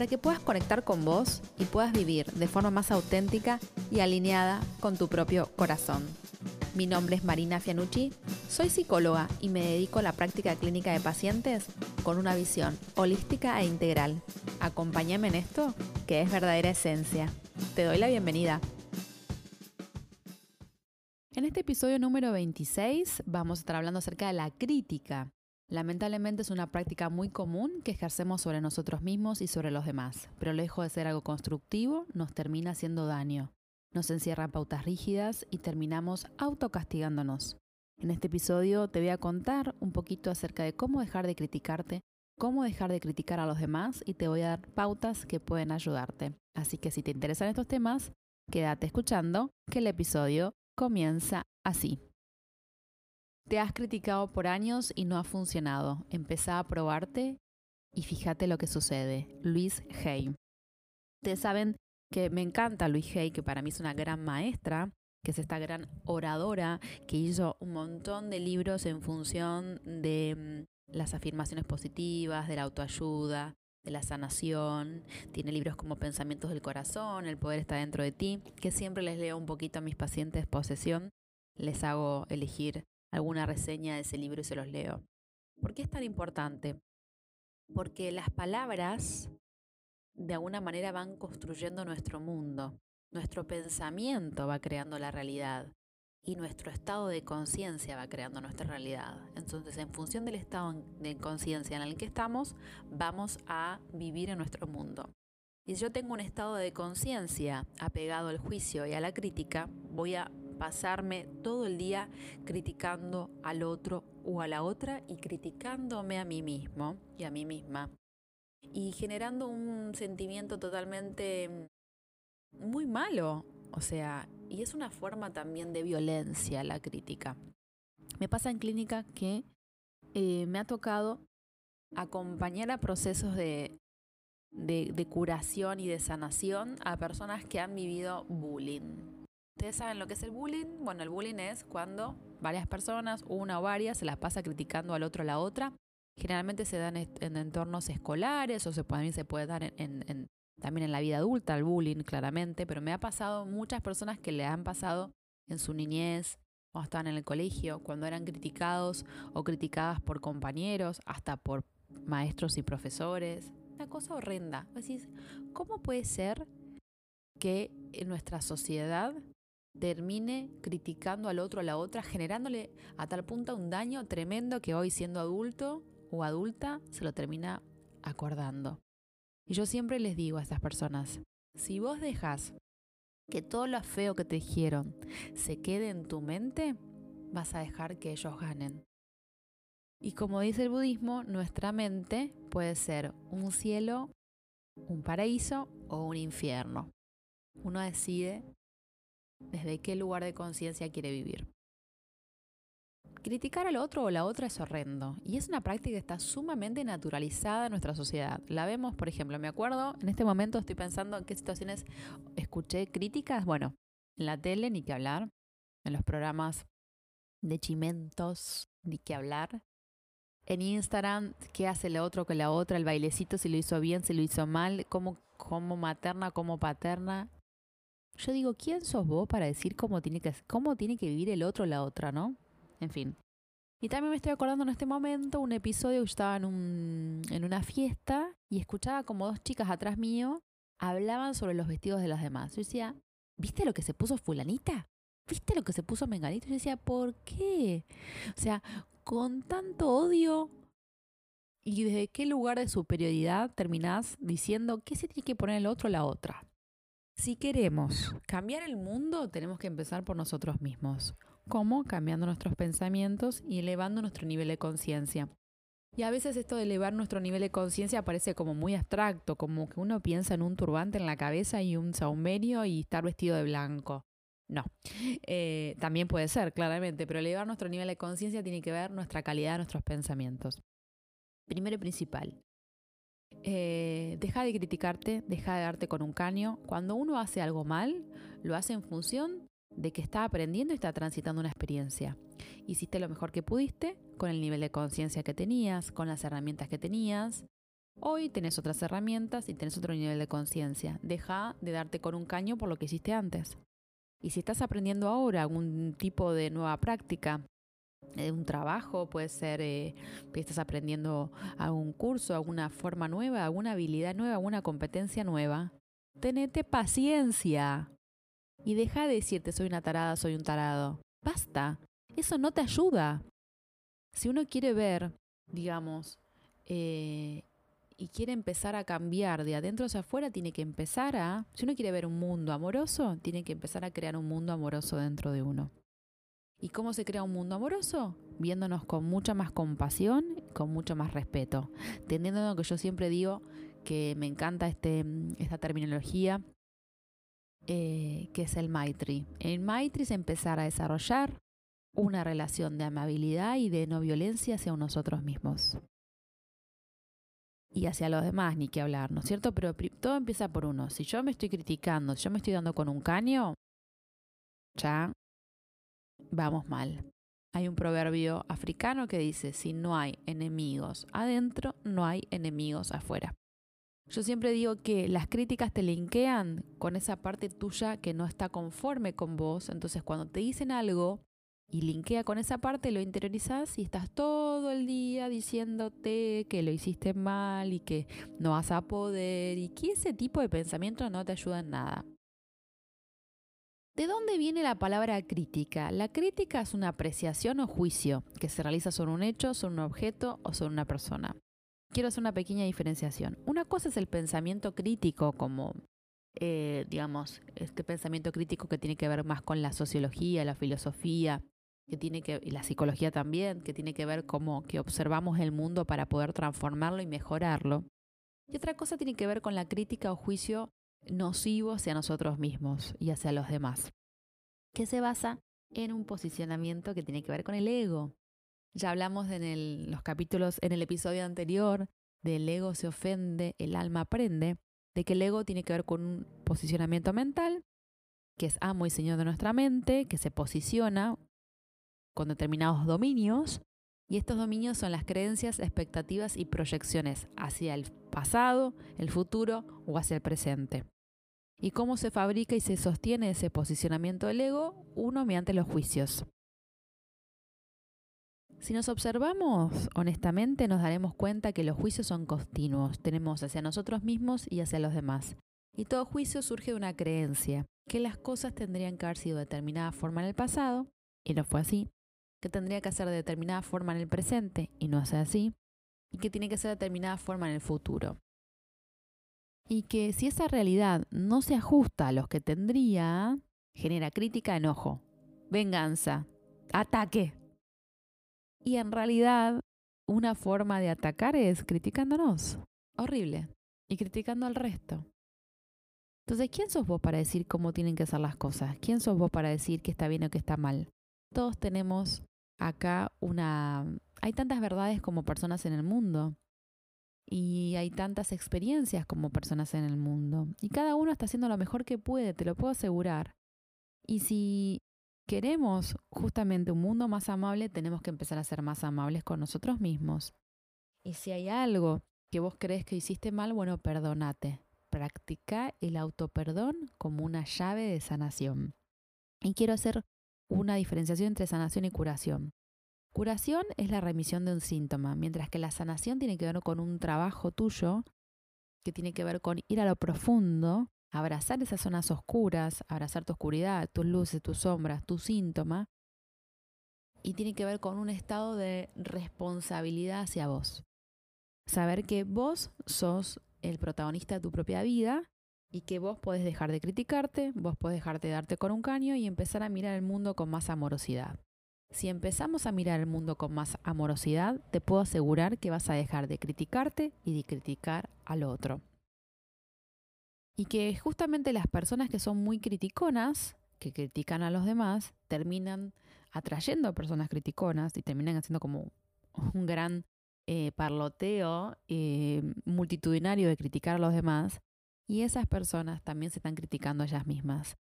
para que puedas conectar con vos y puedas vivir de forma más auténtica y alineada con tu propio corazón. Mi nombre es Marina Fianucci, soy psicóloga y me dedico a la práctica clínica de pacientes con una visión holística e integral. Acompáñame en esto, que es verdadera esencia. Te doy la bienvenida. En este episodio número 26 vamos a estar hablando acerca de la crítica. Lamentablemente es una práctica muy común que ejercemos sobre nosotros mismos y sobre los demás, pero lejos de ser algo constructivo, nos termina haciendo daño. Nos encierra pautas rígidas y terminamos autocastigándonos. En este episodio te voy a contar un poquito acerca de cómo dejar de criticarte, cómo dejar de criticar a los demás y te voy a dar pautas que pueden ayudarte. Así que si te interesan estos temas, quédate escuchando que el episodio comienza así. Te has criticado por años y no ha funcionado. Empezá a probarte y fíjate lo que sucede. Luis Hay. Ustedes saben que me encanta Luis Hay, que para mí es una gran maestra, que es esta gran oradora que hizo un montón de libros en función de mm, las afirmaciones positivas, de la autoayuda, de la sanación, tiene libros como Pensamientos del Corazón, El Poder está dentro de ti, que siempre les leo un poquito a mis pacientes posesión, les hago elegir alguna reseña de ese libro y se los leo. ¿Por qué es tan importante? Porque las palabras de alguna manera van construyendo nuestro mundo, nuestro pensamiento va creando la realidad y nuestro estado de conciencia va creando nuestra realidad. Entonces, en función del estado de conciencia en el que estamos, vamos a vivir en nuestro mundo. Y si yo tengo un estado de conciencia apegado al juicio y a la crítica, voy a pasarme todo el día criticando al otro o a la otra y criticándome a mí mismo y a mí misma. Y generando un sentimiento totalmente muy malo. O sea, y es una forma también de violencia la crítica. Me pasa en clínica que eh, me ha tocado acompañar a procesos de, de, curación y de sanación a personas que han vivido bullying. ¿Ustedes saben lo que es el bullying? Bueno, el bullying es cuando varias personas, una o varias, se las pasa criticando al otro o la otra. Generalmente se dan en entornos escolares o se puede, se puede dar en, también en la vida adulta, el bullying, claramente, pero me ha pasado muchas personas que le han pasado en su niñez, o estaban en el colegio, cuando eran criticados o criticadas por compañeros, hasta por maestros y profesores. Una cosa horrenda. Decís, ¿cómo puede ser que en nuestra sociedad termine criticando al otro a la otra, generándole a tal punto un daño tremendo que hoy siendo adulto o adulta se lo termina acordando? Y yo siempre les digo a estas personas, si vos dejas que todo lo feo que te dijeron se quede en tu mente, vas a dejar que ellos ganen. Y como dice el budismo, nuestra mente puede ser un cielo, un paraíso o un infierno. Uno decide desde qué lugar de conciencia quiere vivir. Criticar al otro o la otra es horrendo y es una práctica que está sumamente naturalizada en nuestra sociedad. La vemos, por ejemplo, me acuerdo, en este momento estoy pensando en qué situaciones escuché críticas. Bueno, en la tele ni que hablar, en los programas de chimentos ni que hablar. En Instagram, qué hace el otro que la otra, el bailecito, si lo hizo bien, si lo hizo mal, cómo, cómo materna, cómo paterna. Yo digo, ¿quién sos vos para decir cómo tiene que, cómo tiene que vivir el otro o la otra, no? En fin. Y también me estoy acordando en este momento un episodio que estaba en, un, en una fiesta y escuchaba como dos chicas atrás mío hablaban sobre los vestidos de las demás. Yo decía, ¿viste lo que se puso fulanita? ¿Viste lo que se puso menganito? Yo decía, ¿por qué? O sea, con tanto odio y desde qué lugar de superioridad terminás diciendo qué se tiene que poner el otro o la otra. Si queremos cambiar el mundo, tenemos que empezar por nosotros mismos. ¿Cómo? Cambiando nuestros pensamientos y elevando nuestro nivel de conciencia. Y a veces esto de elevar nuestro nivel de conciencia parece como muy abstracto, como que uno piensa en un turbante en la cabeza y un saumerio y estar vestido de blanco. No, eh, también puede ser, claramente, pero elevar nuestro nivel de conciencia tiene que ver nuestra calidad de nuestros pensamientos. Primero y principal, eh, deja de criticarte, deja de darte con un caño. Cuando uno hace algo mal, lo hace en función de que está aprendiendo y está transitando una experiencia. Hiciste lo mejor que pudiste con el nivel de conciencia que tenías, con las herramientas que tenías. Hoy tenés otras herramientas y tenés otro nivel de conciencia. Deja de darte con un caño por lo que hiciste antes. Y si estás aprendiendo ahora algún tipo de nueva práctica, un trabajo, puede ser eh, que estás aprendiendo algún curso, alguna forma nueva, alguna habilidad nueva, alguna competencia nueva, tenete paciencia y deja de decirte soy una tarada, soy un tarado. Basta, eso no te ayuda. Si uno quiere ver, digamos, eh, y quiere empezar a cambiar de adentro hacia afuera, tiene que empezar a, si uno quiere ver un mundo amoroso, tiene que empezar a crear un mundo amoroso dentro de uno. ¿Y cómo se crea un mundo amoroso? Viéndonos con mucha más compasión, con mucho más respeto. Teniendo lo que yo siempre digo, que me encanta este, esta terminología, eh, que es el Maitri. El Maitri es empezar a desarrollar una relación de amabilidad y de no violencia hacia nosotros mismos y hacia los demás, ni que hablar, ¿no es cierto? Pero todo empieza por uno. Si yo me estoy criticando, si yo me estoy dando con un caño, ya vamos mal. Hay un proverbio africano que dice, si no hay enemigos adentro, no hay enemigos afuera. Yo siempre digo que las críticas te linkean con esa parte tuya que no está conforme con vos. Entonces cuando te dicen algo, y linkea con esa parte, lo interiorizas y estás todo el día diciéndote que lo hiciste mal y que no vas a poder y que ese tipo de pensamiento no te ayuda en nada. ¿De dónde viene la palabra crítica? La crítica es una apreciación o juicio que se realiza sobre un hecho, sobre un objeto o sobre una persona. Quiero hacer una pequeña diferenciación. Una cosa es el pensamiento crítico como eh, digamos, este pensamiento crítico que tiene que ver más con la sociología, la filosofía, que tiene que, y la psicología también, que tiene que ver cómo que observamos el mundo para poder transformarlo y mejorarlo. Y otra cosa tiene que ver con la crítica o juicio nocivo hacia nosotros mismos y hacia los demás, que se basa en un posicionamiento que tiene que ver con el ego. Ya hablamos en los capítulos, en el episodio anterior, del ego se ofende, el alma aprende, de que el ego tiene que ver con un posicionamiento mental, que es amo y señor de nuestra mente, que se posiciona con determinados dominios y estos dominios son las creencias, expectativas y proyecciones hacia el pasado, el futuro o hacia el presente. ¿Y cómo se fabrica y se sostiene ese posicionamiento del ego? Uno mediante los juicios. Si nos observamos honestamente nos daremos cuenta que los juicios son continuos, tenemos hacia nosotros mismos y hacia los demás. Y todo juicio surge de una creencia, que las cosas tendrían que haber sido de determinada forma en el pasado, y no fue así, que tendría que hacer de determinada forma en el presente y no hace así, y que tiene que ser de determinada forma en el futuro. Y que si esa realidad no se ajusta a los que tendría, genera crítica, enojo, venganza, ataque. Y en realidad, una forma de atacar es criticándonos. Horrible. Y criticando al resto. Entonces, ¿quién sos vos para decir cómo tienen que ser las cosas? ¿Quién sos vos para decir que está bien o que está mal? Todos tenemos acá una... Hay tantas verdades como personas en el mundo y hay tantas experiencias como personas en el mundo y cada uno está haciendo lo mejor que puede, te lo puedo asegurar. Y si queremos justamente un mundo más amable, tenemos que empezar a ser más amables con nosotros mismos. Y si hay algo que vos crees que hiciste mal, bueno, perdonate. Practica el autoperdón como una llave de sanación. Y quiero hacer una diferenciación entre sanación y curación. Curación es la remisión de un síntoma, mientras que la sanación tiene que ver con un trabajo tuyo que tiene que ver con ir a lo profundo, abrazar esas zonas oscuras, abrazar tu oscuridad, tus luces, tus sombras, tu síntoma, y tiene que ver con un estado de responsabilidad hacia vos. Saber que vos sos el protagonista de tu propia vida y que vos podés dejar de criticarte, vos podés dejarte de darte con un caño y empezar a mirar el mundo con más amorosidad. Si empezamos a mirar el mundo con más amorosidad, te puedo asegurar que vas a dejar de criticarte y de criticar al otro. Y que justamente las personas que son muy criticonas, que critican a los demás, terminan atrayendo a personas criticonas y terminan haciendo como un gran eh, parloteo eh, multitudinario de criticar a los demás. Y esas personas también se están criticando a ellas mismas.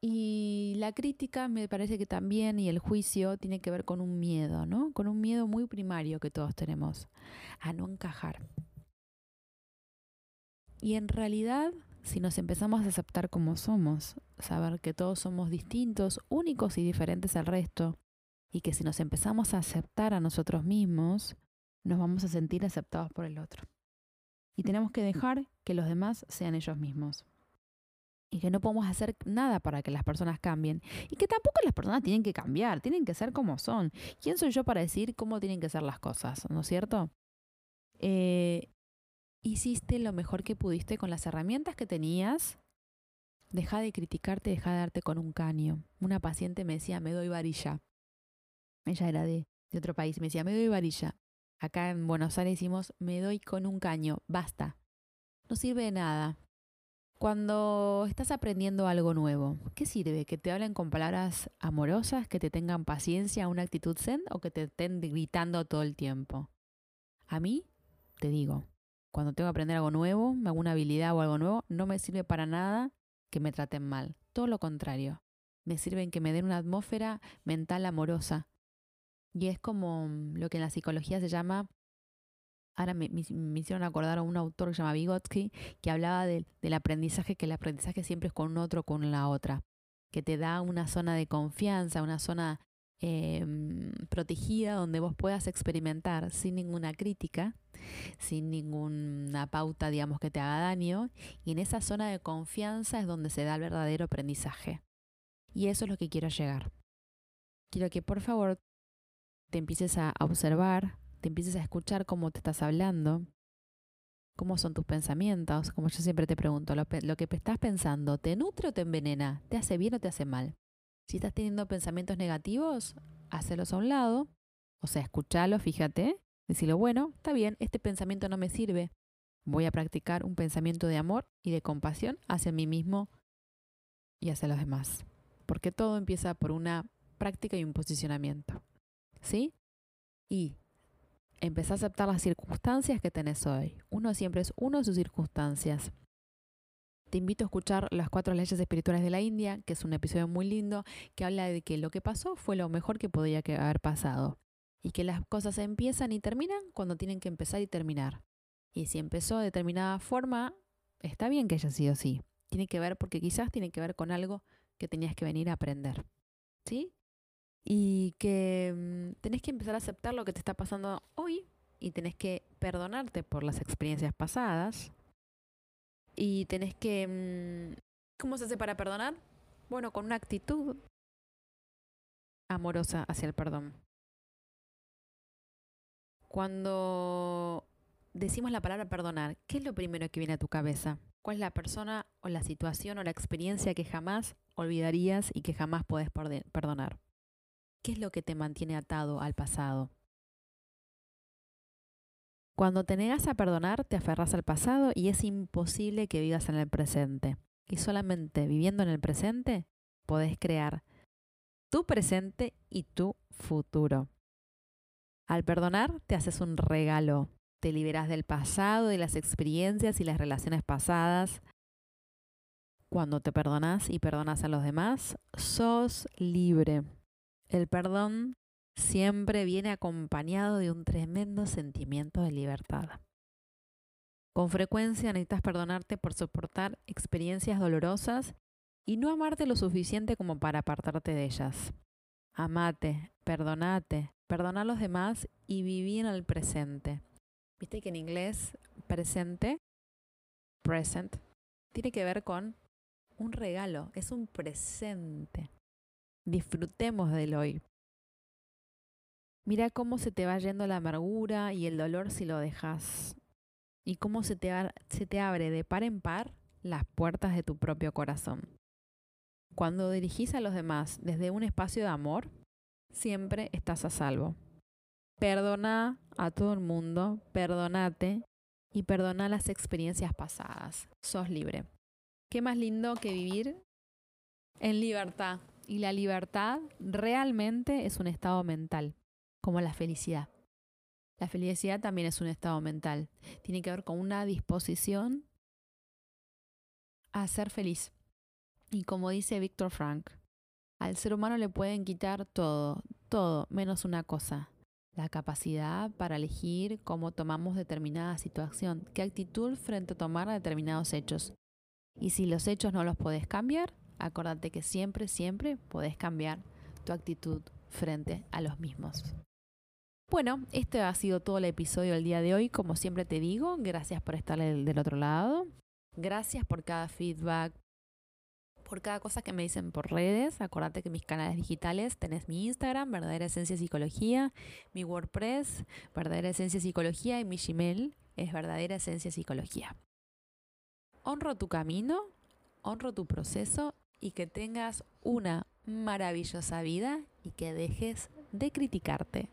Y la crítica me parece que también y el juicio tiene que ver con un miedo, ¿no? Con un miedo muy primario que todos tenemos, a no encajar. Y en realidad, si nos empezamos a aceptar como somos, saber que todos somos distintos, únicos y diferentes al resto, y que si nos empezamos a aceptar a nosotros mismos, nos vamos a sentir aceptados por el otro. Y tenemos que dejar que los demás sean ellos mismos y que no podemos hacer nada para que las personas cambien y que tampoco las personas tienen que cambiar, tienen que ser como son. ¿Quién soy yo para decir cómo tienen que ser las cosas? ¿No es cierto? Eh, hiciste lo mejor que pudiste con las herramientas que tenías. Deja de criticarte, deja de darte con un caño. Una paciente me decía, me doy varilla. Ella era de, de otro país, me decía, me doy varilla. Acá en Buenos Aires decimos, me doy con un caño, basta. No sirve de nada. Cuando estás aprendiendo algo nuevo, ¿qué sirve? ¿Que te hablen con palabras amorosas, que te tengan paciencia, una actitud zen o que te estén gritando todo el tiempo? A mí, te digo, cuando tengo que aprender algo nuevo, alguna habilidad o algo nuevo, no me sirve para nada que me traten mal. Todo lo contrario. Me sirven que me den una atmósfera mental amorosa. Y es como lo que en la psicología se llama ahora me, hicieron acordar a un autor que se llama Vygotsky, que hablaba del aprendizaje, que el aprendizaje siempre es con otro, con la otra, que te da una zona de confianza, una zona em, protegida donde vos puedas experimentar sin ninguna crítica, sin ninguna pauta, digamos, que te haga daño, y en esa zona de confianza es donde se da el verdadero aprendizaje. Y eso es lo que quiero llegar. Quiero que por favor te empieces a observar, te empieces a escuchar cómo te estás hablando, cómo son tus pensamientos, como yo siempre te pregunto, lo, que estás pensando, ¿te nutre o te envenena? ¿Te hace bien o te hace mal? Si estás teniendo pensamientos negativos, hácelos a un lado, o sea, escúchalo, fíjate, decirlo, bueno, está bien, este pensamiento no me sirve, voy a practicar un pensamiento de amor y de compasión hacia mí mismo y hacia los demás. Porque todo empieza por una práctica y un posicionamiento. ¿Sí? Y Empezá a aceptar las circunstancias que tenés hoy. Uno siempre es uno de sus circunstancias. Te invito a escuchar Las cuatro leyes espirituales de la India, que es un episodio muy lindo, que habla de que lo que pasó fue lo mejor que podía haber pasado. Y que las cosas empiezan y terminan cuando tienen que empezar y terminar. Y si empezó de determinada forma, está bien que haya sido así. Tiene que ver, porque quizás tiene que ver con algo que tenías que venir a aprender. ¿Sí? Y que mm, tenés que empezar a aceptar lo que te está pasando hoy y tenés que perdonarte por las experiencias pasadas y tenés que... Mm, ¿Cómo se hace para perdonar? Bueno, con una actitud amorosa hacia el perdón. Cuando decimos la palabra perdonar, ¿qué es lo primero que viene a tu cabeza? ¿Cuál es la persona o la situación o la experiencia que jamás olvidarías y que jamás puedes perdonar? ¿Qué es lo que te mantiene atado al pasado? Cuando te negas a perdonar, te aferras al pasado y es imposible que vivas en el presente. Y solamente viviendo en el presente podés crear tu presente y tu futuro. Al perdonar, te haces un regalo. Te liberas del pasado, de las experiencias y las relaciones pasadas. Cuando te perdonas y perdonas a los demás, sos libre. El perdón siempre viene acompañado de un tremendo sentimiento de libertad. Con frecuencia necesitas perdonarte por soportar experiencias dolorosas y no amarte lo suficiente como para apartarte de ellas. Amate, perdonate, perdona a los demás y viví en el presente. Viste que en inglés presente, present, tiene que ver con un regalo, es un presente. Disfrutemos del hoy. Mira cómo se te va yendo la amargura y el dolor si lo dejas. Y cómo se te, se te abre de par en par las puertas de tu propio corazón. Cuando dirigís a los demás desde un espacio de amor, siempre estás a salvo. Perdona a todo el mundo, perdonate y perdona las experiencias pasadas. Sos libre. ¿Qué más lindo que vivir en libertad? Y la libertad realmente es un estado mental, como la felicidad. La felicidad también es un estado mental. Tiene que ver con una disposición a ser feliz. Y como dice Víctor Frank, al ser humano le pueden quitar todo, todo, menos una cosa, la capacidad para elegir cómo tomamos determinada situación, qué actitud frente a tomar determinados hechos. Y si los hechos no los podés cambiar, acordate que siempre, siempre podés cambiar tu actitud frente a los mismos. Bueno, este ha sido todo el episodio del día de hoy. Como siempre te digo, gracias por estar del otro lado. Gracias por cada feedback, por cada cosa que me dicen por redes. Acordate que mis canales digitales tenés mi Instagram, Verdadera Esencia Psicología, mi WordPress, Verdadera Esencia Psicología y mi Gmail es Verdadera Esencia Psicología. Honro tu camino, honro tu proceso y que tengas una maravillosa vida y que dejes de criticarte.